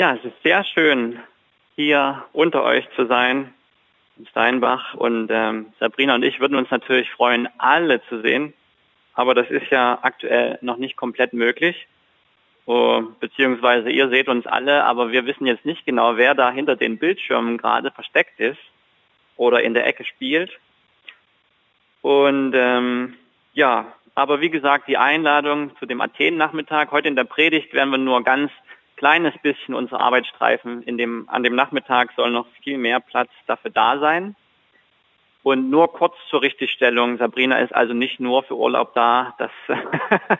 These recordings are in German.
Ja, es ist sehr schön, hier unter euch zu sein, in Steinbach. Und ähm, Sabrina und ich würden uns natürlich freuen, alle zu sehen. Aber das ist ja aktuell noch nicht komplett möglich. Oh, beziehungsweise ihr seht uns alle, aber wir wissen jetzt nicht genau, wer da hinter den Bildschirmen gerade versteckt ist oder in der Ecke spielt. Und ähm, ja, aber wie gesagt, die Einladung zu dem Athen-Nachmittag. Heute in der Predigt werden wir nur ganz kleines bisschen unsere Arbeit streifen. In dem, an dem Nachmittag soll noch viel mehr Platz dafür da sein. Und nur kurz zur Richtigstellung. Sabrina ist also nicht nur für Urlaub da, das,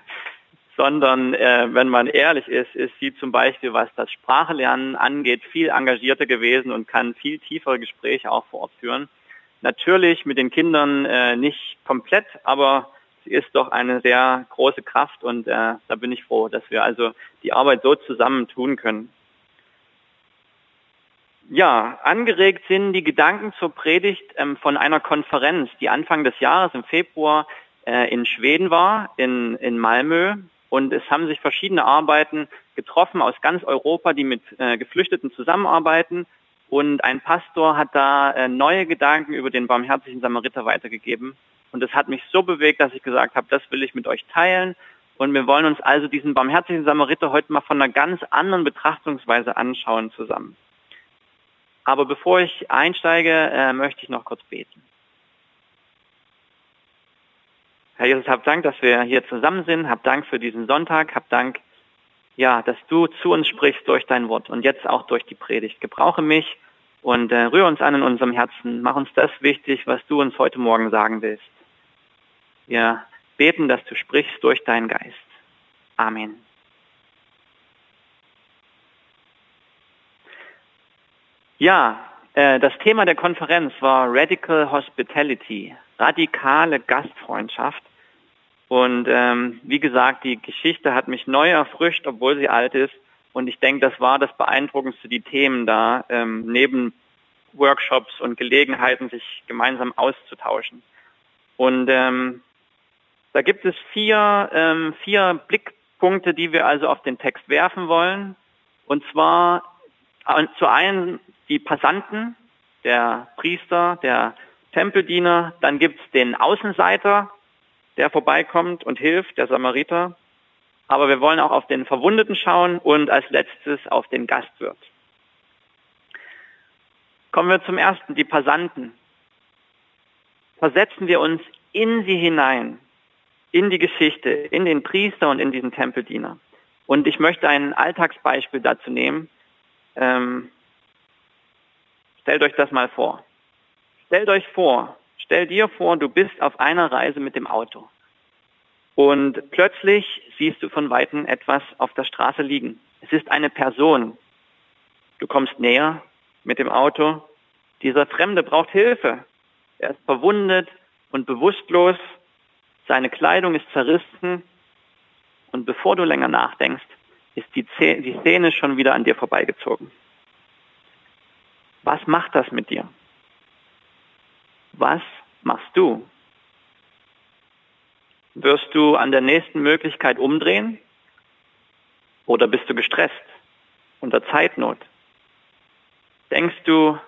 sondern äh, wenn man ehrlich ist, ist sie zum Beispiel, was das Sprachelernen angeht, viel engagierter gewesen und kann viel tiefere Gespräche auch vor Ort führen. Natürlich mit den Kindern äh, nicht komplett, aber ist doch eine sehr große Kraft und äh, da bin ich froh, dass wir also die Arbeit so zusammen tun können. Ja, angeregt sind die Gedanken zur Predigt ähm, von einer Konferenz, die Anfang des Jahres im Februar äh, in Schweden war, in, in Malmö. Und es haben sich verschiedene Arbeiten getroffen aus ganz Europa, die mit äh, Geflüchteten zusammenarbeiten. Und ein Pastor hat da äh, neue Gedanken über den barmherzigen Samariter weitergegeben. Und das hat mich so bewegt, dass ich gesagt habe, das will ich mit euch teilen. Und wir wollen uns also diesen barmherzigen Samariter heute mal von einer ganz anderen Betrachtungsweise anschauen zusammen. Aber bevor ich einsteige, äh, möchte ich noch kurz beten. Herr Jesus, hab Dank, dass wir hier zusammen sind. Hab Dank für diesen Sonntag. Hab Dank, ja, dass du zu uns sprichst durch dein Wort und jetzt auch durch die Predigt. Gebrauche mich und äh, rühre uns an in unserem Herzen. Mach uns das wichtig, was du uns heute Morgen sagen willst. Wir beten, dass du sprichst durch deinen Geist. Amen. Ja, äh, das Thema der Konferenz war Radical Hospitality, radikale Gastfreundschaft. Und ähm, wie gesagt, die Geschichte hat mich neu erfrischt, obwohl sie alt ist. Und ich denke, das war das Beeindruckendste, die Themen da, ähm, neben Workshops und Gelegenheiten, sich gemeinsam auszutauschen. Und ähm, da gibt es vier, ähm, vier Blickpunkte, die wir also auf den Text werfen wollen. Und zwar äh, zu einen die Passanten, der Priester, der Tempeldiener, dann gibt es den Außenseiter, der vorbeikommt und hilft, der Samariter. Aber wir wollen auch auf den Verwundeten schauen und als letztes auf den Gastwirt. Kommen wir zum ersten, die Passanten. Versetzen wir uns in sie hinein in die Geschichte, in den Priester und in diesen Tempeldiener. Und ich möchte ein Alltagsbeispiel dazu nehmen. Ähm, stellt euch das mal vor. Stellt euch vor, stell dir vor, du bist auf einer Reise mit dem Auto. Und plötzlich siehst du von Weitem etwas auf der Straße liegen. Es ist eine Person. Du kommst näher mit dem Auto. Dieser Fremde braucht Hilfe. Er ist verwundet und bewusstlos Deine Kleidung ist zerrissen und bevor du länger nachdenkst, ist die, die Szene schon wieder an dir vorbeigezogen. Was macht das mit dir? Was machst du? Wirst du an der nächsten Möglichkeit umdrehen? Oder bist du gestresst, unter Zeitnot? Denkst du,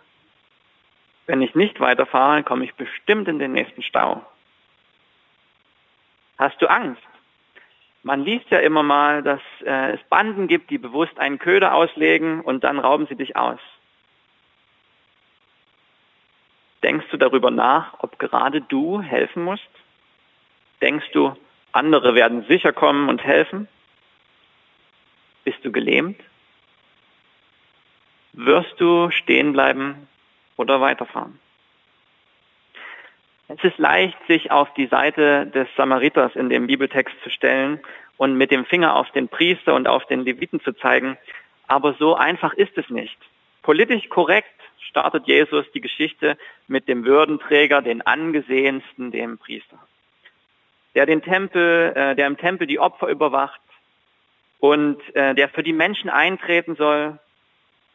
wenn ich nicht weiterfahre, komme ich bestimmt in den nächsten Stau? Hast du Angst? Man liest ja immer mal, dass äh, es Banden gibt, die bewusst einen Köder auslegen und dann rauben sie dich aus. Denkst du darüber nach, ob gerade du helfen musst? Denkst du, andere werden sicher kommen und helfen? Bist du gelähmt? Wirst du stehen bleiben oder weiterfahren? Es ist leicht, sich auf die Seite des Samariters in dem Bibeltext zu stellen und mit dem Finger auf den Priester und auf den Leviten zu zeigen. Aber so einfach ist es nicht. Politisch korrekt startet Jesus die Geschichte mit dem Würdenträger, den angesehensten, dem Priester, der den Tempel, äh, der im Tempel die Opfer überwacht und äh, der für die Menschen eintreten soll.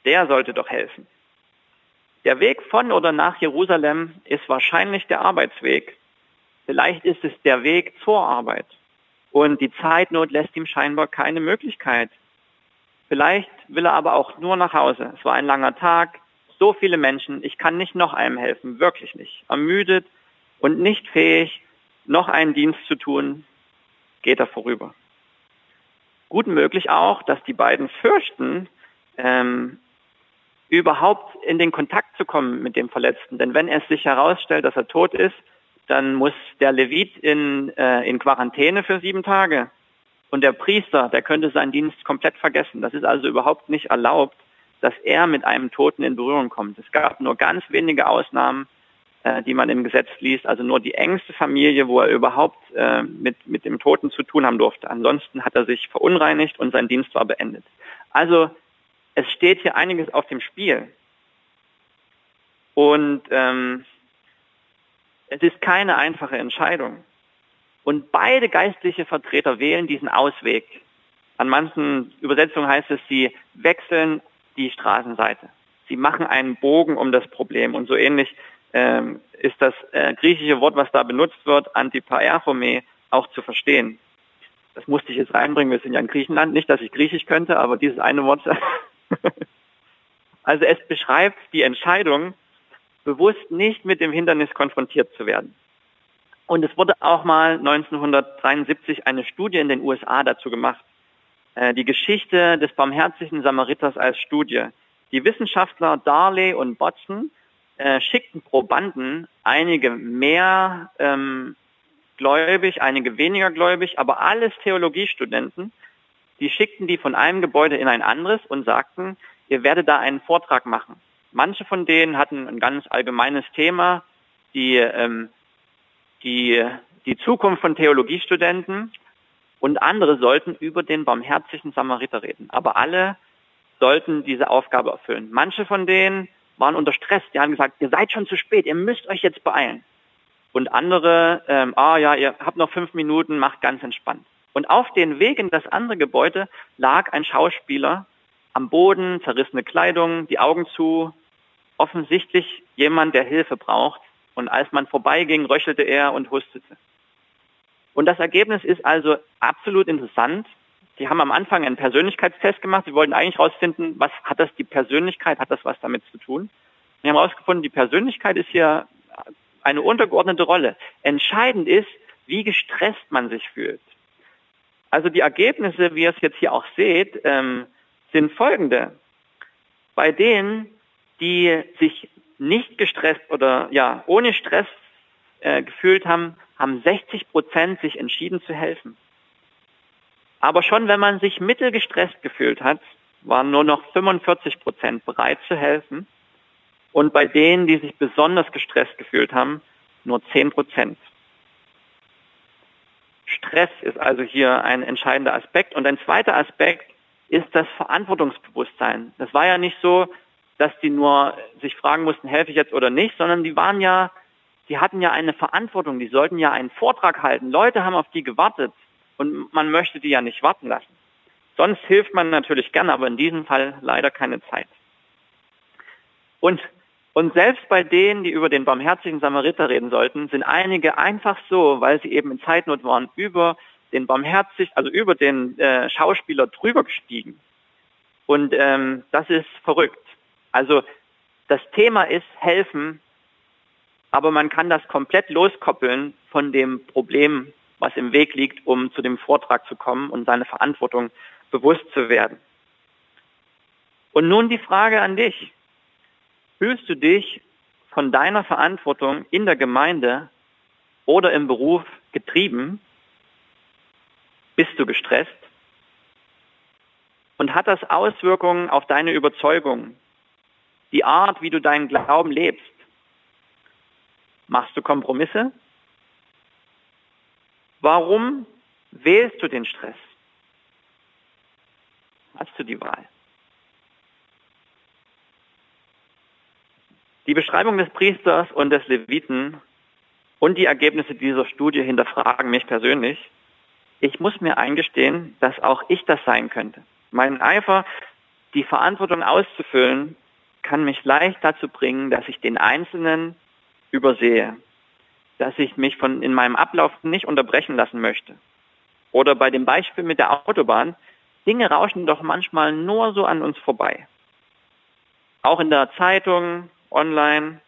Der sollte doch helfen. Der Weg von oder nach Jerusalem ist wahrscheinlich der Arbeitsweg. Vielleicht ist es der Weg zur Arbeit. Und die Zeitnot lässt ihm scheinbar keine Möglichkeit, Vielleicht will er aber auch nur nach Hause. Es war ein langer Tag, so viele Menschen, ich kann nicht noch einem helfen, wirklich nicht. Ermüdet und nicht fähig, noch einen Dienst zu tun, geht er vorüber. Gut möglich auch, dass die beiden fürchten, ähm, überhaupt in den Kontakt zu kommen mit dem Verletzten. Denn wenn es sich herausstellt, dass er tot ist, dann muss der Levit in, äh, in Quarantäne für sieben Tage. Und der Priester, der könnte seinen Dienst komplett vergessen. Das ist also überhaupt nicht erlaubt, dass er mit einem Toten in Berührung kommt. Es gab nur ganz wenige Ausnahmen, äh, die man im Gesetz liest, also nur die engste Familie, wo er überhaupt äh, mit, mit dem Toten zu tun haben durfte. Ansonsten hat er sich verunreinigt und sein Dienst war beendet. Also es steht hier einiges auf dem Spiel. Und ähm, es ist keine einfache Entscheidung. Und beide geistliche Vertreter wählen diesen Ausweg. An manchen Übersetzungen heißt es, sie wechseln die Straßenseite. Sie machen einen Bogen um das Problem. Und so ähnlich ähm, ist das äh, griechische Wort, was da benutzt wird, Antipaerchome, auch zu verstehen. Das musste ich jetzt reinbringen, wir sind ja in Griechenland. Nicht, dass ich Griechisch könnte, aber dieses eine Wort. also es beschreibt die Entscheidung, bewusst nicht mit dem Hindernis konfrontiert zu werden. Und es wurde auch mal 1973 eine Studie in den USA dazu gemacht. Äh, die Geschichte des barmherzigen Samariters als Studie. Die Wissenschaftler Darley und Botson äh, schickten Probanden, einige mehr ähm, gläubig, einige weniger gläubig, aber alles Theologiestudenten, die schickten die von einem Gebäude in ein anderes und sagten, ihr werdet da einen Vortrag machen. Manche von denen hatten ein ganz allgemeines Thema, die, ähm, die, die Zukunft von Theologiestudenten und andere sollten über den barmherzigen Samariter reden. Aber alle sollten diese Aufgabe erfüllen. Manche von denen waren unter Stress, die haben gesagt, ihr seid schon zu spät, ihr müsst euch jetzt beeilen. Und andere, ähm, ah ja, ihr habt noch fünf Minuten, macht ganz entspannt. Und auf den Weg in das andere Gebäude lag ein Schauspieler am Boden, zerrissene Kleidung, die Augen zu, offensichtlich jemand, der Hilfe braucht. Und als man vorbeiging, röchelte er und hustete. Und das Ergebnis ist also absolut interessant. Die haben am Anfang einen Persönlichkeitstest gemacht. Sie wollten eigentlich herausfinden, was hat das die Persönlichkeit, hat das was damit zu tun? Wir haben herausgefunden, die Persönlichkeit ist hier eine untergeordnete Rolle. Entscheidend ist, wie gestresst man sich fühlt. Also die Ergebnisse, wie ihr es jetzt hier auch seht, ähm, sind folgende. Bei denen, die sich nicht gestresst oder ja ohne Stress äh, gefühlt haben, haben 60 Prozent sich entschieden zu helfen. Aber schon wenn man sich mittelgestresst gefühlt hat, waren nur noch 45 Prozent bereit zu helfen. Und bei denen, die sich besonders gestresst gefühlt haben, nur 10 Prozent. Stress ist also hier ein entscheidender Aspekt. Und ein zweiter Aspekt ist das Verantwortungsbewusstsein. Das war ja nicht so, dass die nur sich fragen mussten, helfe ich jetzt oder nicht, sondern die waren ja, die hatten ja eine Verantwortung, die sollten ja einen Vortrag halten. Leute haben auf die gewartet und man möchte die ja nicht warten lassen. Sonst hilft man natürlich gerne, aber in diesem Fall leider keine Zeit. Und, und selbst bei denen, die über den barmherzigen Samariter reden sollten, sind einige einfach so, weil sie eben in Zeitnot waren, über den barmherzig, also über den äh, Schauspieler drüber gestiegen. Und ähm, das ist verrückt. Also das Thema ist helfen, aber man kann das komplett loskoppeln von dem Problem, was im Weg liegt, um zu dem Vortrag zu kommen und seine Verantwortung bewusst zu werden. Und nun die Frage an dich. Fühlst du dich von deiner Verantwortung in der Gemeinde oder im Beruf getrieben? Bist du gestresst? Und hat das Auswirkungen auf deine Überzeugung, die Art, wie du deinen Glauben lebst? Machst du Kompromisse? Warum wählst du den Stress? Hast du die Wahl? Die Beschreibung des Priesters und des Leviten und die Ergebnisse dieser Studie hinterfragen mich persönlich. Ich muss mir eingestehen, dass auch ich das sein könnte. Mein Eifer, die Verantwortung auszufüllen, kann mich leicht dazu bringen, dass ich den Einzelnen übersehe, dass ich mich von in meinem Ablauf nicht unterbrechen lassen möchte. Oder bei dem Beispiel mit der Autobahn, Dinge rauschen doch manchmal nur so an uns vorbei. Auch in der Zeitung, online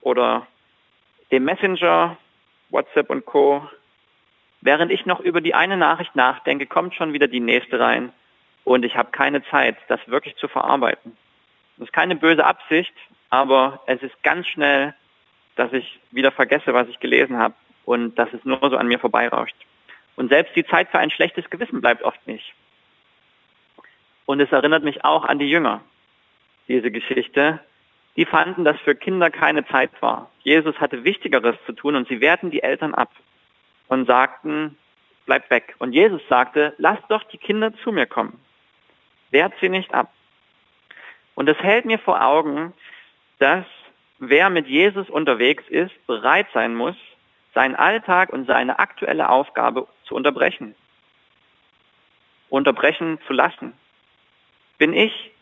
oder dem Messenger, WhatsApp und Co. Während ich noch über die eine Nachricht nachdenke, kommt schon wieder die nächste rein und ich habe keine Zeit, das wirklich zu verarbeiten. Das ist keine böse Absicht, aber es ist ganz schnell, dass ich wieder vergesse, was ich gelesen habe und dass es nur so an mir vorbeirauscht. Und selbst die Zeit für ein schlechtes Gewissen bleibt oft nicht. Und es erinnert mich auch an die Jünger, diese Geschichte. Die fanden, dass für Kinder keine Zeit war. Jesus hatte Wichtigeres zu tun und sie wehrten die Eltern ab und sagten, bleib weg. Und Jesus sagte, lass doch die Kinder zu mir kommen. Wehrt sie nicht ab. Und es hält mir vor Augen, dass wer mit Jesus unterwegs ist, bereit sein muss, seinen Alltag und seine aktuelle Aufgabe zu unterbrechen. Unterbrechen zu lassen. Bin ich,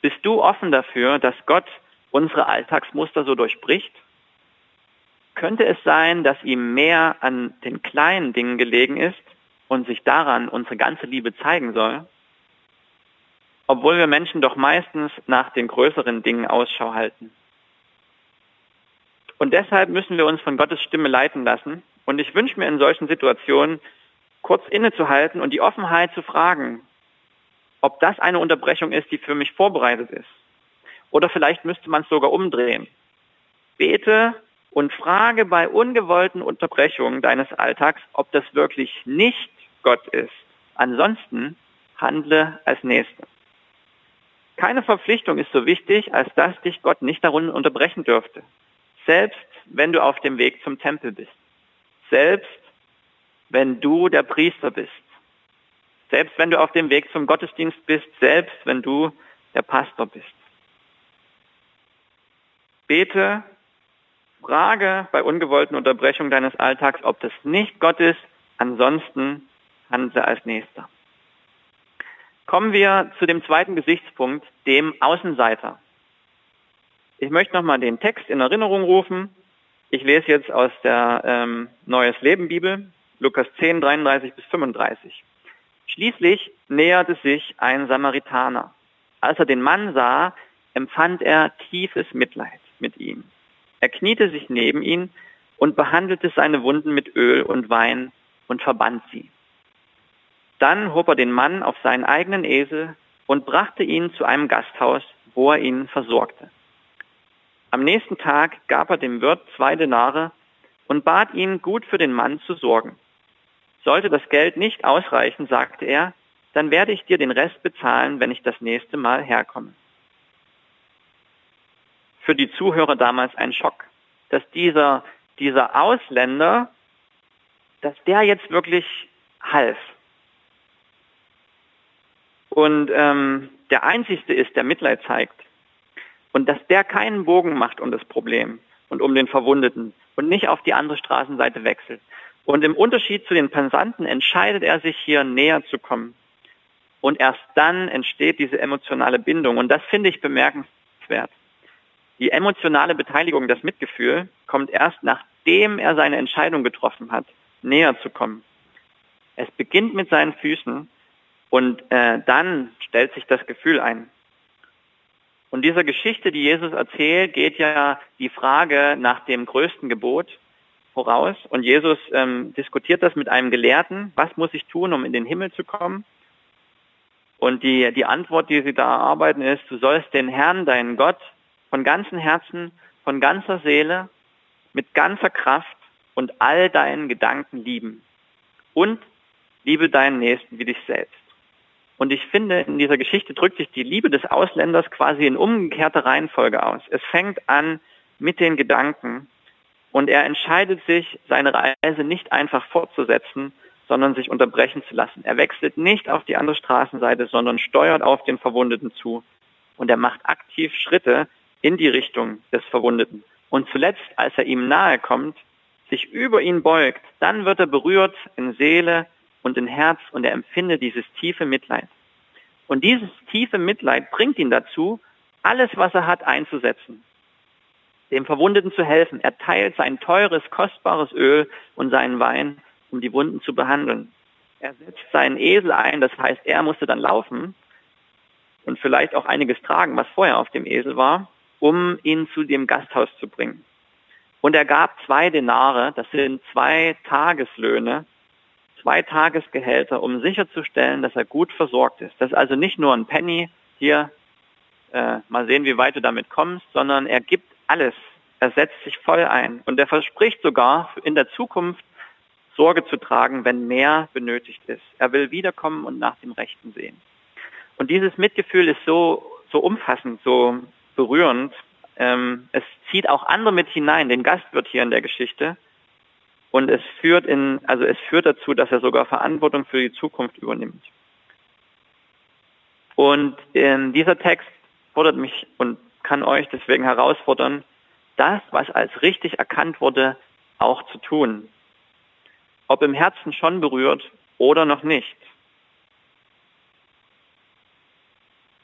bist du offen dafür, dass Gott unsere Alltagsmuster so durchbricht? Könnte es sein, dass ihm mehr an den kleinen Dingen gelegen ist und sich daran unsere ganze Liebe zeigen soll? Obwohl wir Menschen doch meistens nach den größeren Dingen Ausschau halten. Und deshalb müssen wir uns von Gottes Stimme leiten lassen. Und ich wünsche mir in solchen Situationen, kurz innezuhalten und die Offenheit zu fragen, ob das eine Unterbrechung ist, die für mich vorbereitet ist. Oder vielleicht müsste man es sogar umdrehen. Bete und frage bei ungewollten Unterbrechungen deines Alltags, ob das wirklich nicht Gott ist. Ansonsten handle als Nächster. Keine Verpflichtung ist so wichtig, als dass dich Gott nicht darin unterbrechen dürfte selbst wenn du auf dem Weg zum Tempel bist, selbst wenn du der Priester bist, selbst wenn du auf dem Weg zum Gottesdienst bist, selbst wenn du der Pastor bist. Bete, frage bei ungewollten Unterbrechungen deines Alltags, ob das nicht Gott ist, ansonsten handle als Nächster. Kommen wir zu dem zweiten Gesichtspunkt, dem Außenseiter. Ich möchte nochmal den Text in Erinnerung rufen. Ich lese jetzt aus der ähm, Neues Leben Bibel, Lukas 10, 33 bis 35. Schließlich näherte sich ein Samaritaner. Als er den Mann sah, empfand er tiefes Mitleid mit ihm. Er kniete sich neben ihn und behandelte seine Wunden mit Öl und Wein und verband sie. Dann hob er den Mann auf seinen eigenen Esel und brachte ihn zu einem Gasthaus, wo er ihn versorgte. Am nächsten Tag gab er dem Wirt zwei Denare und bat ihn, gut für den Mann zu sorgen. Sollte das Geld nicht ausreichen, sagte er, dann werde ich dir den Rest bezahlen, wenn ich das nächste Mal herkomme. Für die Zuhörer damals ein Schock, dass dieser, dieser Ausländer, dass der jetzt wirklich half. Und ähm, der Einzigste ist, der Mitleid zeigt. Und dass der keinen Bogen macht um das Problem und um den Verwundeten und nicht auf die andere Straßenseite wechselt. Und im Unterschied zu den Pensanten entscheidet er sich hier näher zu kommen. Und erst dann entsteht diese emotionale Bindung. Und das finde ich bemerkenswert. Die emotionale Beteiligung, das Mitgefühl, kommt erst nachdem er seine Entscheidung getroffen hat, näher zu kommen. Es beginnt mit seinen Füßen und äh, dann stellt sich das Gefühl ein. Und dieser Geschichte, die Jesus erzählt, geht ja die Frage nach dem größten Gebot voraus. Und Jesus ähm, diskutiert das mit einem Gelehrten. Was muss ich tun, um in den Himmel zu kommen? Und die, die Antwort, die sie da erarbeiten, ist, du sollst den Herrn, deinen Gott, von ganzem Herzen, von ganzer Seele, mit ganzer Kraft und all deinen Gedanken lieben. Und liebe deinen Nächsten wie dich selbst. Und ich finde, in dieser Geschichte drückt sich die Liebe des Ausländers quasi in umgekehrter Reihenfolge aus. Es fängt an mit den Gedanken und er entscheidet sich, seine Reise nicht einfach fortzusetzen, sondern sich unterbrechen zu lassen. Er wechselt nicht auf die andere Straßenseite, sondern steuert auf den Verwundeten zu. Und er macht aktiv Schritte in die Richtung des Verwundeten. Und zuletzt, als er ihm nahe kommt, sich über ihn beugt, dann wird er berührt in Seele, und in Herz und er empfindet dieses tiefe Mitleid. Und dieses tiefe Mitleid bringt ihn dazu, alles, was er hat, einzusetzen, dem Verwundeten zu helfen. Er teilt sein teures, kostbares Öl und seinen Wein, um die Wunden zu behandeln. Er setzt seinen Esel ein, das heißt, er musste dann laufen und vielleicht auch einiges tragen, was vorher auf dem Esel war, um ihn zu dem Gasthaus zu bringen. Und er gab zwei Denare, das sind zwei Tageslöhne, zwei Tagesgehälter, um sicherzustellen, dass er gut versorgt ist. Das ist also nicht nur ein Penny hier, äh, mal sehen, wie weit du damit kommst, sondern er gibt alles. Er setzt sich voll ein und er verspricht sogar in der Zukunft Sorge zu tragen, wenn mehr benötigt ist. Er will wiederkommen und nach dem Rechten sehen. Und dieses Mitgefühl ist so, so umfassend, so berührend. Ähm, es zieht auch andere mit hinein, den Gastwirt hier in der Geschichte. Und es führt in, also es führt dazu, dass er sogar Verantwortung für die Zukunft übernimmt. Und in dieser Text fordert mich und kann euch deswegen herausfordern, das, was als richtig erkannt wurde, auch zu tun. Ob im Herzen schon berührt oder noch nicht.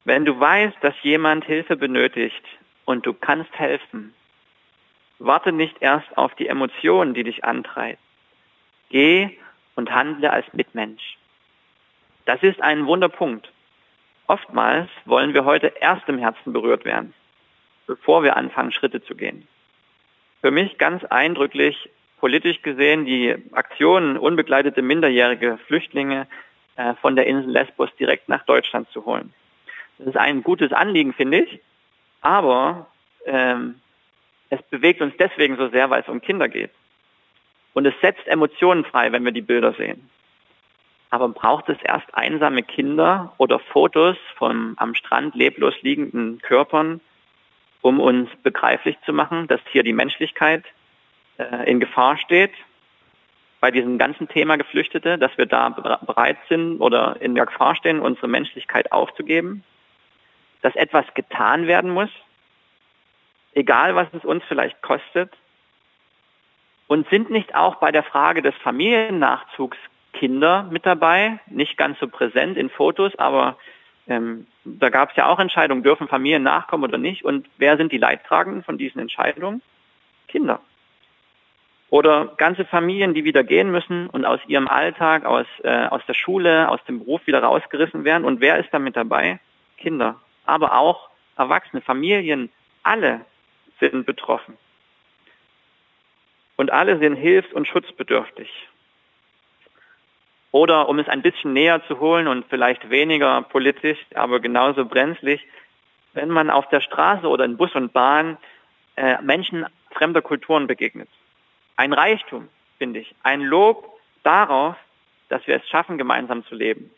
Wenn du weißt, dass jemand Hilfe benötigt und du kannst helfen, warte nicht erst auf die Emotionen, die dich antreiben. Geh und handle als Mitmensch. Das ist ein Wunderpunkt. Oftmals wollen wir heute erst im Herzen berührt werden, bevor wir anfangen, Schritte zu gehen. Für mich ganz eindrücklich, politisch gesehen, die Aktion, unbegleitete minderjährige Flüchtlinge äh, von der Insel Lesbos direkt nach Deutschland zu holen. Das ist ein gutes Anliegen, finde ich. Aber ähm, es bewegt uns deswegen so sehr, weil es um Kinder geht. Und es setzt Emotionen frei, wenn wir die Bilder sehen. Aber braucht es erst einsame Kinder oder Fotos von am Strand leblos liegenden Körpern, um uns begreiflich zu machen, dass hier die Menschlichkeit äh, in Gefahr steht? Bei diesem ganzen Thema Geflüchtete, dass wir da bereit sind oder in der Gefahr stehen, unsere Menschlichkeit aufzugeben? Dass etwas getan werden muss, egal was es uns vielleicht kostet? Und sind nicht auch bei der Frage des Familiennachzugs Kinder mit dabei? Nicht ganz so präsent in Fotos, aber ähm, da gab es ja auch Entscheidungen, dürfen Familien nachkommen oder nicht? Und wer sind die Leidtragenden von diesen Entscheidungen? Kinder. Oder ganze Familien, die wieder gehen müssen und aus ihrem Alltag, aus, äh, aus der Schule, aus dem Beruf wieder rausgerissen werden. Und wer ist da mit dabei? Kinder aber auch Erwachsene, Familien, alle sind betroffen. Und alle sind hilfs- und schutzbedürftig. Oder um es ein bisschen näher zu holen und vielleicht weniger politisch, aber genauso brenzlig, wenn man auf der Straße oder in Bus und Bahn äh, Menschen fremder Kulturen begegnet. Ein Reichtum, finde ich. Ein Lob darauf, dass wir es schaffen, gemeinsam zu leben.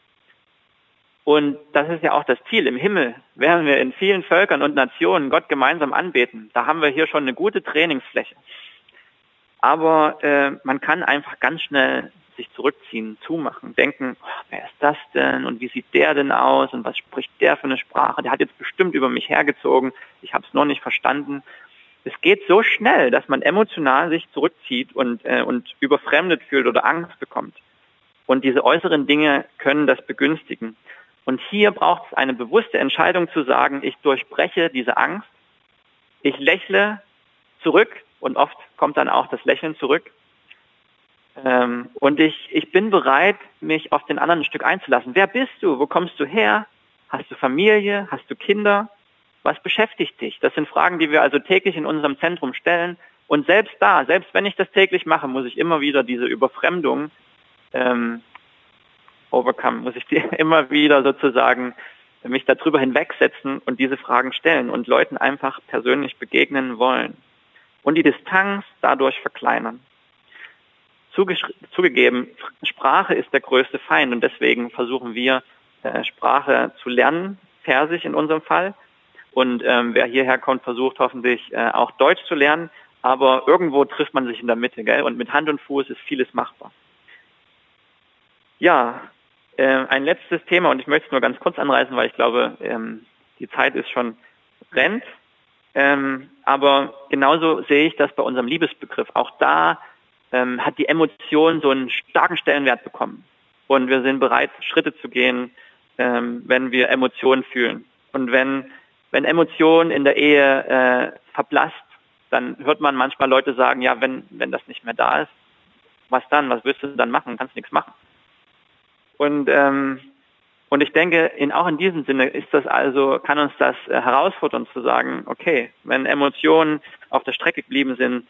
Und das ist ja auch das Ziel. Im Himmel werden wir in vielen Völkern und Nationen Gott gemeinsam anbeten. Da haben wir hier schon eine gute Trainingsfläche. Aber äh, man kann einfach ganz schnell sich zurückziehen, zumachen, denken, oh, wer ist das denn und wie sieht der denn aus und was spricht der für eine Sprache? Der hat jetzt bestimmt über mich hergezogen, ich habe es noch nicht verstanden. Es geht so schnell, dass man emotional sich zurückzieht und, äh, und überfremdet fühlt oder Angst bekommt. Und diese äußeren Dinge können das begünstigen. Und hier braucht es eine bewusste Entscheidung zu sagen, ich durchbreche diese Angst, ich lächle zurück und oft kommt dann auch das Lächeln zurück. Ähm, und ich, ich bin bereit, mich auf den anderen ein Stück einzulassen. Wer bist du? Wo kommst du her? Hast du Familie? Hast du Kinder? Was beschäftigt dich? Das sind Fragen, die wir also täglich in unserem Zentrum stellen. Und selbst da, selbst wenn ich das täglich mache, muss ich immer wieder diese Überfremdung ähm, overcome, muss ich die immer wieder sozusagen mich darüber hinwegsetzen und diese Fragen stellen und Leuten einfach persönlich begegnen wollen und die Distanz dadurch verkleinern. zugegeben, Sprache ist der größte Feind und deswegen versuchen wir, äh, Sprache zu lernen, Persisch in unserem Fall. Und ähm, wer hierher kommt, versucht hoffentlich äh, auch Deutsch zu lernen. Aber irgendwo trifft man sich in der Mitte, gell? Und mit Hand und Fuß ist vieles machbar. Ja, äh, ein letztes Thema und ich möchte es nur ganz kurz anreißen, weil ich glaube, ähm, die Zeit ist schon rennt. Ähm, aber genauso sehe ich das bei unserem Liebesbegriff. Auch da ähm, hat die Emotion so einen starken Stellenwert bekommen. Und wir sind bereit, Schritte zu gehen, ähm, wenn wir Emotionen fühlen. Und wenn, wenn Emotionen in der Ehe äh, verblasst, dann hört man manchmal Leute sagen, ja, wenn, wenn das nicht mehr da ist, was dann? Was willst du dann machen? Kannst nichts machen. Und ähm, und ich denke, in, auch in diesem Sinne ist das also, kann uns das äh, herausfordern zu sagen, okay, wenn Emotionen auf der Strecke geblieben sind,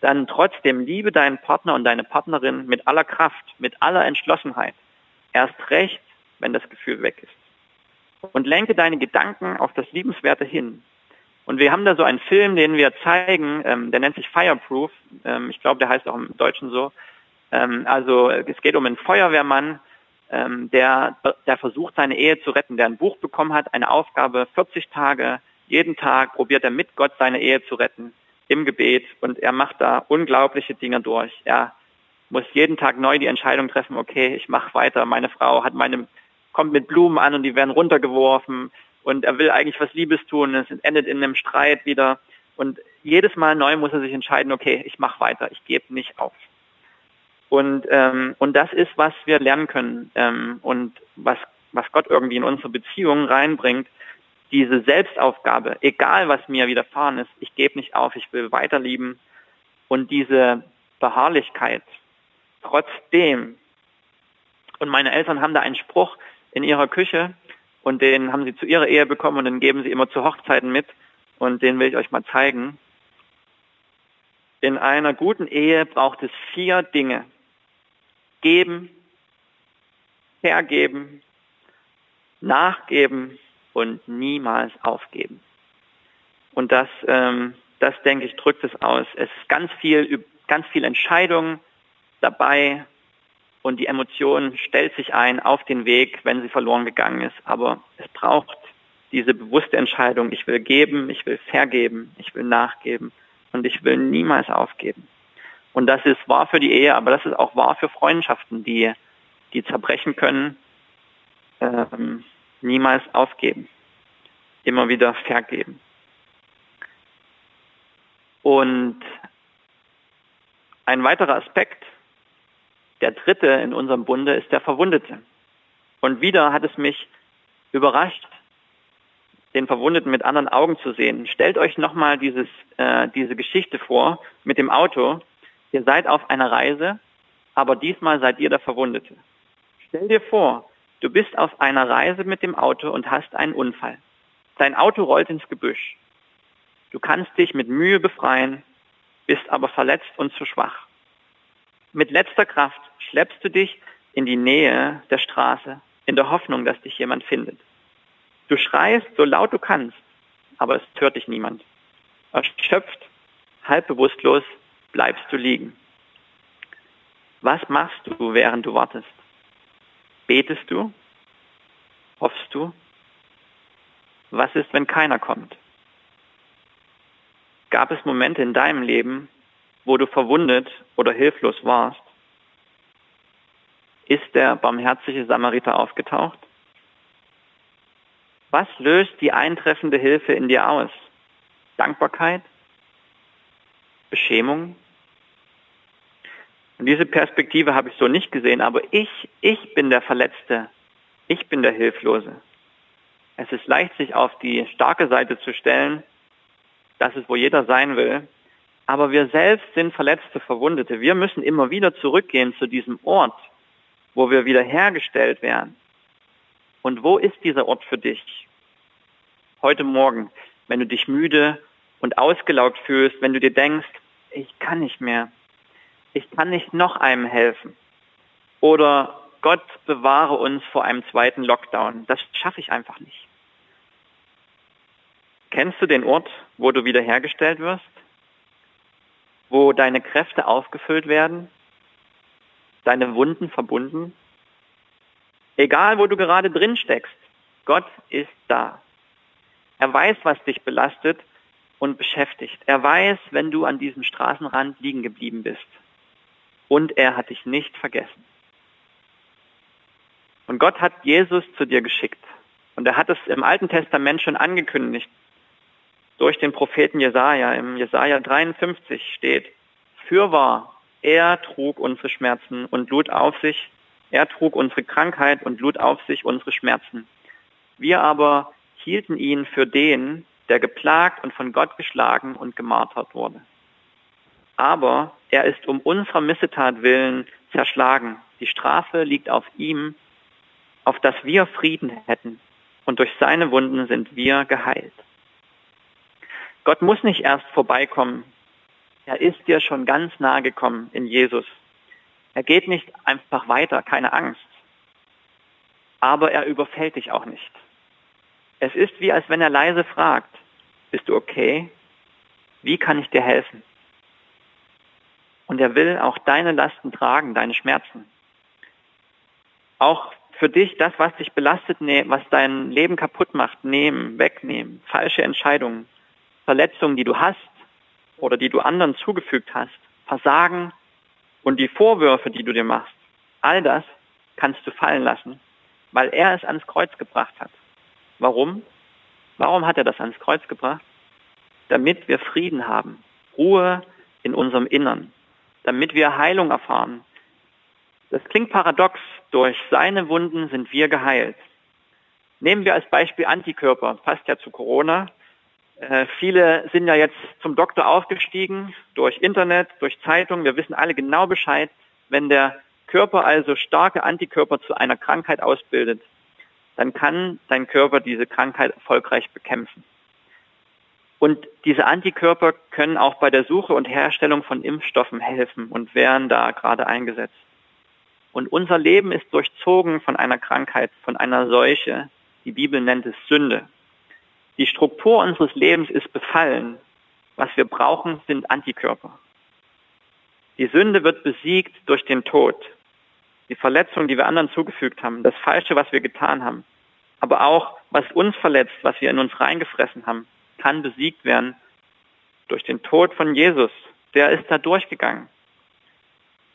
dann trotzdem liebe deinen Partner und deine Partnerin mit aller Kraft, mit aller Entschlossenheit. Erst recht, wenn das Gefühl weg ist. Und lenke deine Gedanken auf das Liebenswerte hin. Und wir haben da so einen Film, den wir zeigen, ähm, der nennt sich Fireproof. Ähm, ich glaube, der heißt auch im Deutschen so. Ähm, also es geht um einen Feuerwehrmann, ähm, der, der versucht, seine Ehe zu retten, der ein Buch bekommen hat, eine Aufgabe, 40 Tage, jeden Tag probiert er mit Gott seine Ehe zu retten, im Gebet. Und er macht da unglaubliche Dinge durch. Er muss jeden Tag neu die Entscheidung treffen, okay, ich mache weiter, meine Frau hat meine, kommt mit Blumen an und die werden runtergeworfen. Und er will eigentlich was Liebes tun, es endet in einem Streit wieder. Und jedes Mal neu muss er sich entscheiden, okay, ich mache weiter, ich gebe nicht auf. Und, ähm, und das ist, was wir lernen können ähm, und was, was Gott irgendwie in unsere Beziehungen reinbringt. Diese Selbstaufgabe, egal was mir widerfahren ist, ich gebe nicht auf, ich will weiter lieben. Und diese Beharrlichkeit, trotzdem. Und meine Eltern haben da einen Spruch in ihrer Küche und den haben sie zu ihrer Ehe bekommen und den geben sie immer zu Hochzeiten mit und den will ich euch mal zeigen. In einer guten Ehe braucht es vier Dinge geben, hergeben, nachgeben und niemals aufgeben. Und das, ähm, das denke ich, drückt es aus. Es ist ganz viel, ganz viel Entscheidung dabei und die Emotion stellt sich ein auf den Weg, wenn sie verloren gegangen ist. Aber es braucht diese bewusste Entscheidung. Ich will geben, ich will vergeben, ich will nachgeben und ich will niemals aufgeben. Und das ist wahr für die Ehe, aber das ist auch wahr für Freundschaften, die, die zerbrechen können, ähm, niemals aufgeben, immer wieder vergeben. Und ein weiterer Aspekt, der dritte in unserem Bunde, ist der Verwundete. Und wieder hat es mich überrascht, den Verwundeten mit anderen Augen zu sehen. Stellt euch nochmal äh, diese Geschichte vor mit dem Auto. Ihr seid auf einer Reise, aber diesmal seid ihr der Verwundete. Stell dir vor, du bist auf einer Reise mit dem Auto und hast einen Unfall. Dein Auto rollt ins Gebüsch. Du kannst dich mit Mühe befreien, bist aber verletzt und zu schwach. Mit letzter Kraft schleppst du dich in die Nähe der Straße, in der Hoffnung, dass dich jemand findet. Du schreist so laut du kannst, aber es hört dich niemand. Erschöpft, halb bewusstlos bleibst du liegen. Was machst du, während du wartest? Betest du? Hoffst du? Was ist, wenn keiner kommt? Gab es Momente in deinem Leben, wo du verwundet oder hilflos warst? Ist der barmherzige Samariter aufgetaucht? Was löst die eintreffende Hilfe in dir aus? Dankbarkeit? Beschämung? Und diese Perspektive habe ich so nicht gesehen, aber ich, ich bin der Verletzte. Ich bin der Hilflose. Es ist leicht, sich auf die starke Seite zu stellen. Das ist, wo jeder sein will. Aber wir selbst sind Verletzte, Verwundete. Wir müssen immer wieder zurückgehen zu diesem Ort, wo wir wiederhergestellt werden. Und wo ist dieser Ort für dich? Heute Morgen, wenn du dich müde und ausgelaugt fühlst, wenn du dir denkst, ich kann nicht mehr, ich kann nicht noch einem helfen. Oder Gott bewahre uns vor einem zweiten Lockdown. Das schaffe ich einfach nicht. Kennst du den Ort, wo du wiederhergestellt wirst? Wo deine Kräfte aufgefüllt werden? Deine Wunden verbunden? Egal, wo du gerade drin steckst, Gott ist da. Er weiß, was dich belastet und beschäftigt. Er weiß, wenn du an diesem Straßenrand liegen geblieben bist und er hat dich nicht vergessen. Und Gott hat Jesus zu dir geschickt. Und er hat es im Alten Testament schon angekündigt. Durch den Propheten Jesaja. Im Jesaja 53 steht, Fürwahr, er trug unsere Schmerzen und lud auf sich, er trug unsere Krankheit und lud auf sich unsere Schmerzen. Wir aber hielten ihn für den, der geplagt und von Gott geschlagen und gemartert wurde aber er ist um unserer Missetat willen zerschlagen. Die Strafe liegt auf ihm auf dass wir Frieden hätten. Und durch seine Wunden sind wir geheilt. Gott muss nicht erst vorbeikommen. Er ist dir schon ganz nahe gekommen in Jesus. Er geht nicht einfach weiter, keine Angst. Aber er überfällt dich auch nicht. Es ist wie, als wenn er leise fragt, bist du okay? Wie kann ich dir helfen? Und er will auch deine Lasten tragen, deine Schmerzen. Auch für dich das, was dich belastet, was dein Leben kaputt macht, nehmen, wegnehmen, falsche Entscheidungen, Verletzungen, die du hast oder die du anderen zugefügt hast, Versagen und die Vorwürfe, die du dir machst. All das kannst du fallen lassen, weil er es ans Kreuz gebracht hat. Warum? Warum hat er das ans Kreuz gebracht? Damit wir Frieden haben, Ruhe in unserem Innern, damit wir Heilung erfahren. Das klingt paradox, durch seine Wunden sind wir geheilt. Nehmen wir als Beispiel Antikörper, passt ja zu Corona. Äh, viele sind ja jetzt zum Doktor aufgestiegen durch Internet, durch Zeitung. Wir wissen alle genau Bescheid. Wenn der Körper also starke Antikörper zu einer Krankheit ausbildet, dann kann dein Körper diese Krankheit erfolgreich bekämpfen. Und diese Antikörper können auch bei der Suche und Herstellung von Impfstoffen helfen und werden da gerade eingesetzt. Und unser Leben ist durchzogen von einer Krankheit, von einer Seuche. Die Bibel nennt es Sünde. Die Struktur unseres Lebens ist befallen. Was wir brauchen, sind Antikörper. Die Sünde wird besiegt durch den Tod. Die Verletzung, die wir anderen zugefügt haben, das Falsche, was wir getan haben, aber auch was uns verletzt, was wir in uns reingefressen haben, kann besiegt werden durch den Tod von Jesus. Der ist da durchgegangen.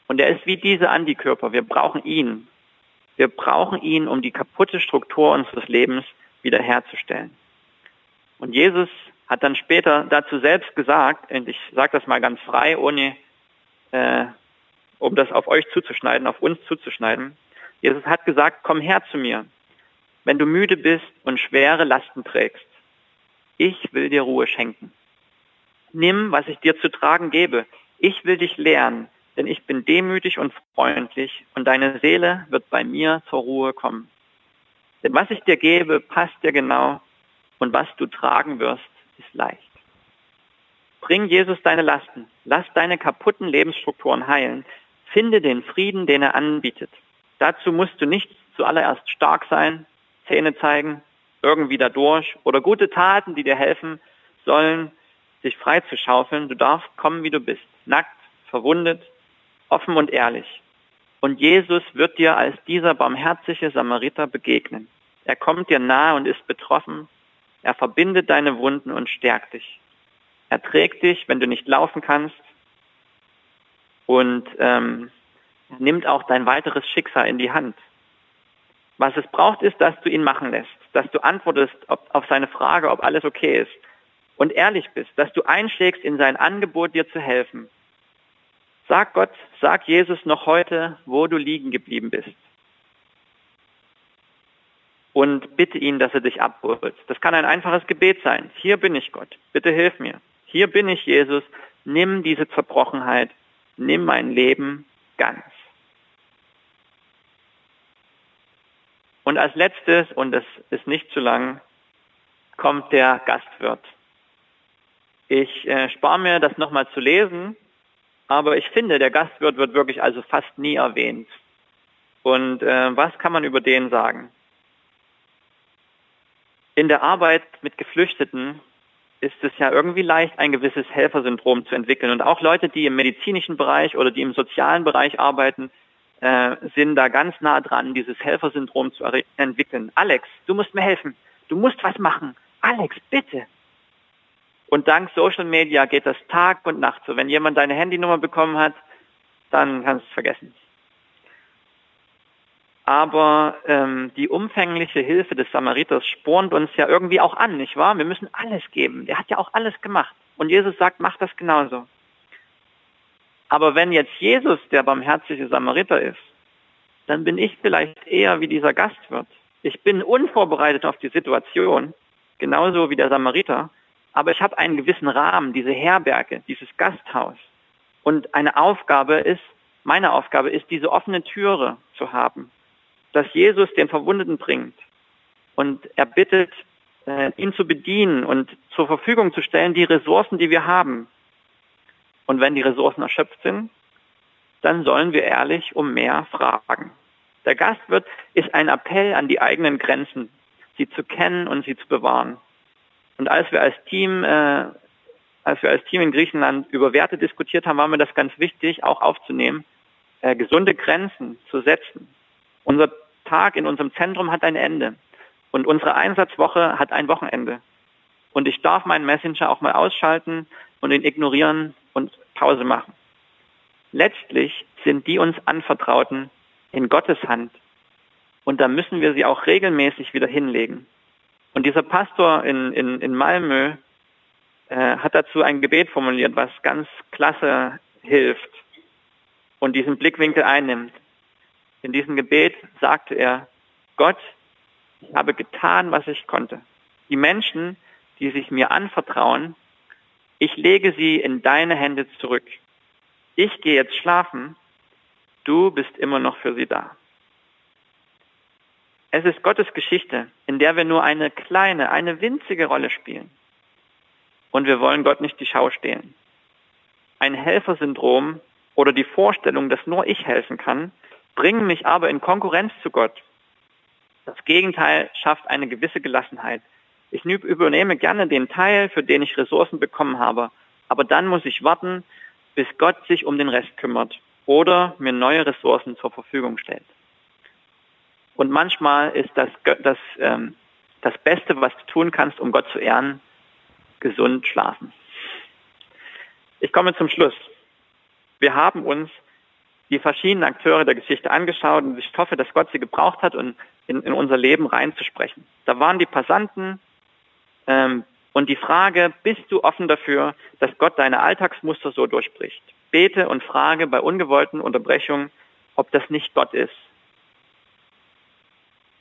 Und er ist wie diese Antikörper. Wir brauchen ihn. Wir brauchen ihn, um die kaputte Struktur unseres Lebens wiederherzustellen. Und Jesus hat dann später dazu selbst gesagt, und ich sage das mal ganz frei, ohne äh, um das auf euch zuzuschneiden, auf uns zuzuschneiden. Jesus hat gesagt, komm her zu mir, wenn du müde bist und schwere Lasten trägst. Ich will dir Ruhe schenken. Nimm, was ich dir zu tragen gebe. Ich will dich lehren, denn ich bin demütig und freundlich und deine Seele wird bei mir zur Ruhe kommen. Denn was ich dir gebe, passt dir genau und was du tragen wirst, ist leicht. Bring Jesus deine Lasten, lass deine kaputten Lebensstrukturen heilen, finde den Frieden, den er anbietet. Dazu musst du nicht zuallererst stark sein, Zähne zeigen, irgendwie dadurch oder gute Taten, die dir helfen sollen, sich frei zu schaufeln. Du darfst kommen, wie du bist, nackt, verwundet, offen und ehrlich. Und Jesus wird dir als dieser barmherzige Samariter begegnen. Er kommt dir nahe und ist betroffen. Er verbindet deine Wunden und stärkt dich. Er trägt dich, wenn du nicht laufen kannst und ähm, nimmt auch dein weiteres Schicksal in die Hand. Was es braucht, ist, dass du ihn machen lässt, dass du antwortest ob, auf seine Frage, ob alles okay ist und ehrlich bist, dass du einschlägst in sein Angebot, dir zu helfen. Sag Gott, sag Jesus noch heute, wo du liegen geblieben bist. Und bitte ihn, dass er dich abholt. Das kann ein einfaches Gebet sein. Hier bin ich Gott, bitte hilf mir. Hier bin ich Jesus, nimm diese Zerbrochenheit, nimm mein Leben ganz. Und als letztes, und es ist nicht zu lang, kommt der Gastwirt. Ich äh, spare mir das nochmal zu lesen, aber ich finde, der Gastwirt wird wirklich also fast nie erwähnt. Und äh, was kann man über den sagen? In der Arbeit mit Geflüchteten ist es ja irgendwie leicht, ein gewisses Helfersyndrom zu entwickeln. Und auch Leute, die im medizinischen Bereich oder die im sozialen Bereich arbeiten, äh, sind da ganz nah dran, dieses Helfersyndrom zu entwickeln. Alex, du musst mir helfen. Du musst was machen. Alex, bitte. Und dank Social Media geht das Tag und Nacht so. Wenn jemand deine Handynummer bekommen hat, dann kannst du es vergessen. Aber ähm, die umfängliche Hilfe des Samariters spornt uns ja irgendwie auch an, nicht wahr? Wir müssen alles geben. Der hat ja auch alles gemacht. Und Jesus sagt, mach das genauso. Aber wenn jetzt Jesus der barmherzige Samariter ist, dann bin ich vielleicht eher wie dieser Gastwirt. Ich bin unvorbereitet auf die Situation, genauso wie der Samariter, aber ich habe einen gewissen Rahmen, diese Herberge, dieses Gasthaus. Und eine Aufgabe ist, meine Aufgabe ist, diese offene Türe zu haben, dass Jesus den Verwundeten bringt und er bittet, äh, ihn zu bedienen und zur Verfügung zu stellen, die Ressourcen, die wir haben. Und wenn die Ressourcen erschöpft sind, dann sollen wir ehrlich um mehr fragen. Der Gastwirt ist ein Appell an die eigenen Grenzen, sie zu kennen und sie zu bewahren. Und als wir als Team, äh, als wir als Team in Griechenland über Werte diskutiert haben, war mir das ganz wichtig, auch aufzunehmen, äh, gesunde Grenzen zu setzen. Unser Tag in unserem Zentrum hat ein Ende und unsere Einsatzwoche hat ein Wochenende. Und ich darf meinen Messenger auch mal ausschalten und ihn ignorieren und Pause machen. Letztlich sind die uns anvertrauten in Gottes Hand. Und da müssen wir sie auch regelmäßig wieder hinlegen. Und dieser Pastor in, in, in Malmö äh, hat dazu ein Gebet formuliert, was ganz klasse hilft und diesen Blickwinkel einnimmt. In diesem Gebet sagte er, Gott, ich habe getan, was ich konnte. Die Menschen, die sich mir anvertrauen, ich lege sie in deine Hände zurück. Ich gehe jetzt schlafen, du bist immer noch für sie da. Es ist Gottes Geschichte, in der wir nur eine kleine, eine winzige Rolle spielen. Und wir wollen Gott nicht die Schau stehlen. Ein Helfersyndrom oder die Vorstellung, dass nur ich helfen kann, bringen mich aber in Konkurrenz zu Gott. Das Gegenteil schafft eine gewisse Gelassenheit. Ich übernehme gerne den Teil, für den ich Ressourcen bekommen habe, aber dann muss ich warten, bis Gott sich um den Rest kümmert oder mir neue Ressourcen zur Verfügung stellt. Und manchmal ist das, das, ähm, das Beste, was du tun kannst, um Gott zu ehren, gesund schlafen. Ich komme zum Schluss. Wir haben uns die verschiedenen Akteure der Geschichte angeschaut und ich hoffe, dass Gott sie gebraucht hat, um in, in unser Leben reinzusprechen. Da waren die Passanten ähm, und die Frage, bist du offen dafür, dass Gott deine Alltagsmuster so durchbricht? Bete und frage bei ungewollten Unterbrechungen, ob das nicht Gott ist.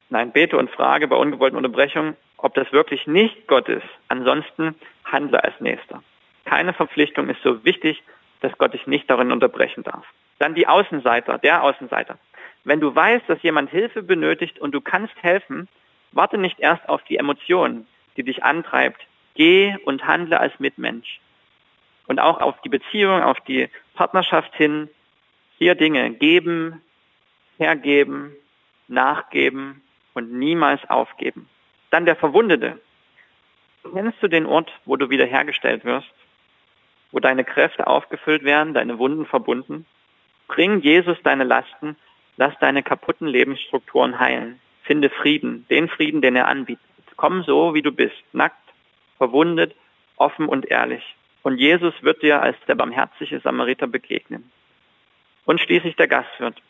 Nein, bete und frage bei ungewollten Unterbrechungen, ob das wirklich nicht Gott ist. Ansonsten handle als Nächster. Keine Verpflichtung ist so wichtig, dass Gott dich nicht darin unterbrechen darf. Dann die Außenseiter, der Außenseiter. Wenn du weißt, dass jemand Hilfe benötigt und du kannst helfen, warte nicht erst auf die Emotion, die dich antreibt. Geh und handle als Mitmensch. Und auch auf die Beziehung, auf die Partnerschaft hin. Hier Dinge geben, hergeben, nachgeben und niemals aufgeben. Dann der Verwundete. Kennst du den Ort, wo du wiederhergestellt wirst? Wo deine Kräfte aufgefüllt werden, deine Wunden verbunden? Bring Jesus deine Lasten, lass deine kaputten Lebensstrukturen heilen. Finde Frieden, den Frieden, den er anbietet. Komm so, wie du bist, nackt, verwundet, offen und ehrlich. Und Jesus wird dir als der barmherzige Samariter begegnen. Und schließlich der Gastwirt.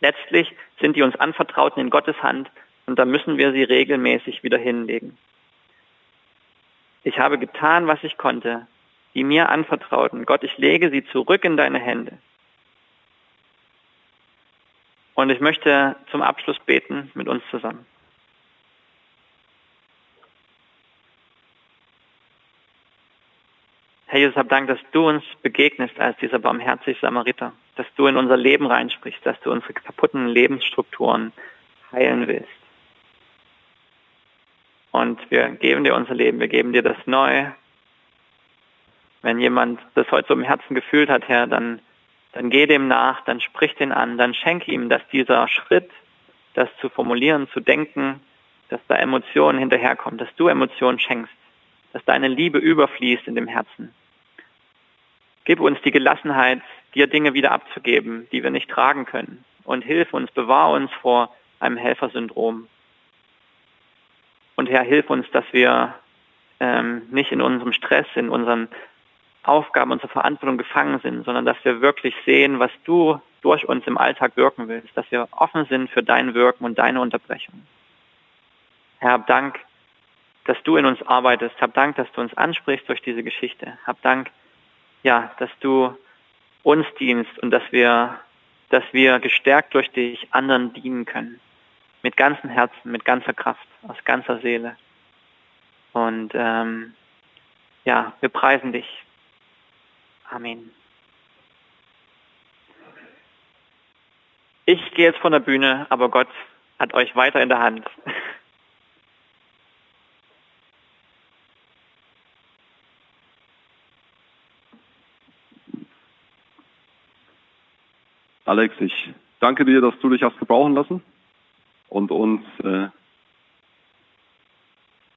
Letztlich sind die uns Anvertrauten in Gottes Hand und da müssen wir sie regelmäßig wieder hinlegen. Ich habe getan, was ich konnte, die mir anvertrauten. Gott, ich lege sie zurück in deine Hände. Und ich möchte zum Abschluss beten mit uns zusammen. Herr Jesus, hab Dank, dass du uns begegnest als dieser barmherzige Samariter, dass du in unser Leben reinsprichst, dass du unsere kaputten Lebensstrukturen heilen willst. Und wir geben dir unser Leben, wir geben dir das neu. Wenn jemand das heute so im Herzen gefühlt hat, Herr, dann dann geh dem nach, dann sprich den an, dann schenke ihm, dass dieser Schritt, das zu formulieren, zu denken, dass da Emotionen hinterherkommen, dass du Emotionen schenkst, dass deine Liebe überfließt in dem Herzen. Gib uns die Gelassenheit, dir Dinge wieder abzugeben, die wir nicht tragen können. Und hilf uns, bewahr uns vor einem Helfersyndrom. Und Herr, hilf uns, dass wir ähm, nicht in unserem Stress, in unseren Aufgaben, unsere Verantwortung gefangen sind, sondern dass wir wirklich sehen, was du durch uns im Alltag wirken willst, dass wir offen sind für dein Wirken und deine Unterbrechung. Herr, hab Dank, dass du in uns arbeitest. Hab Dank, dass du uns ansprichst durch diese Geschichte. Hab Dank, ja, dass du uns dienst und dass wir, dass wir gestärkt durch dich anderen dienen können. Mit ganzem Herzen, mit ganzer Kraft, aus ganzer Seele. Und ähm, ja, wir preisen dich Amen. Ich gehe jetzt von der Bühne, aber Gott hat euch weiter in der Hand. Alex, ich danke dir, dass du dich hast gebrauchen lassen und uns äh,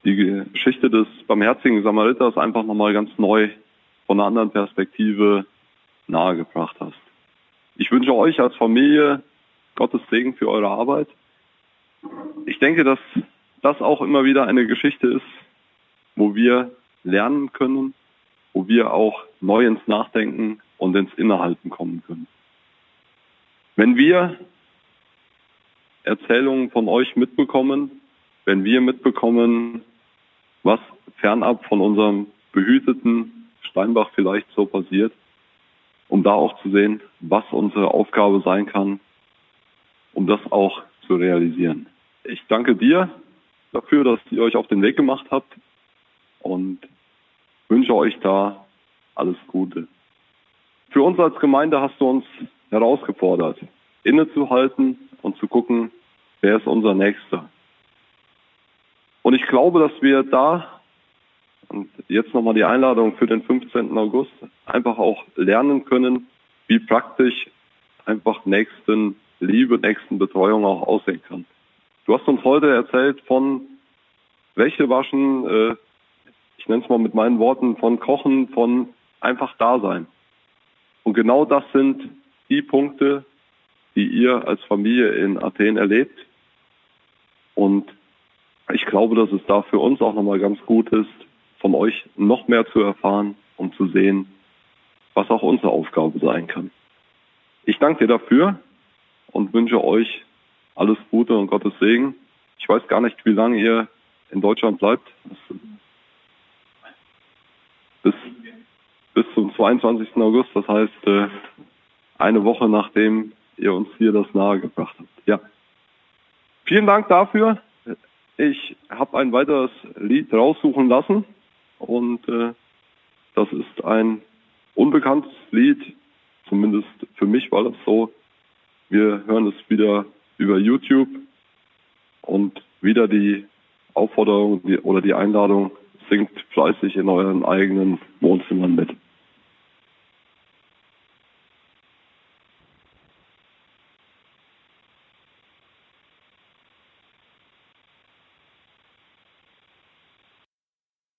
die Geschichte des barmherzigen Samariters einfach nochmal ganz neu von einer anderen Perspektive nahegebracht hast. Ich wünsche euch als Familie Gottes Segen für eure Arbeit. Ich denke, dass das auch immer wieder eine Geschichte ist, wo wir lernen können, wo wir auch neu ins Nachdenken und ins Innehalten kommen können. Wenn wir Erzählungen von euch mitbekommen, wenn wir mitbekommen, was fernab von unserem behüteten Steinbach vielleicht so passiert, um da auch zu sehen, was unsere Aufgabe sein kann, um das auch zu realisieren. Ich danke dir dafür, dass ihr euch auf den Weg gemacht habt und wünsche euch da alles Gute. Für uns als Gemeinde hast du uns herausgefordert, innezuhalten und zu gucken, wer ist unser Nächster. Und ich glaube, dass wir da, und jetzt nochmal die Einladung für den 15. August, einfach auch lernen können, wie praktisch einfach nächsten Liebe, nächsten Betreuung auch aussehen kann. Du hast uns heute erzählt von Wäsche waschen, äh, ich nenne es mal mit meinen Worten, von Kochen, von einfach Dasein. Und genau das sind die Punkte, die ihr als Familie in Athen erlebt. Und ich glaube, dass es da für uns auch nochmal ganz gut ist, von euch noch mehr zu erfahren und zu sehen, was auch unsere Aufgabe sein kann. Ich danke dir dafür und wünsche euch alles Gute und Gottes Segen. Ich weiß gar nicht, wie lange ihr in Deutschland bleibt. Bis, bis zum 22. August, das heißt äh, eine Woche nachdem ihr uns hier das nahegebracht habt. Ja. Vielen Dank dafür. Ich habe ein weiteres Lied raussuchen lassen und äh, das ist ein unbekanntes Lied, zumindest für mich war das so. Wir hören es wieder über YouTube und wieder die Aufforderung die, oder die Einladung, singt fleißig in euren eigenen Wohnzimmern mit.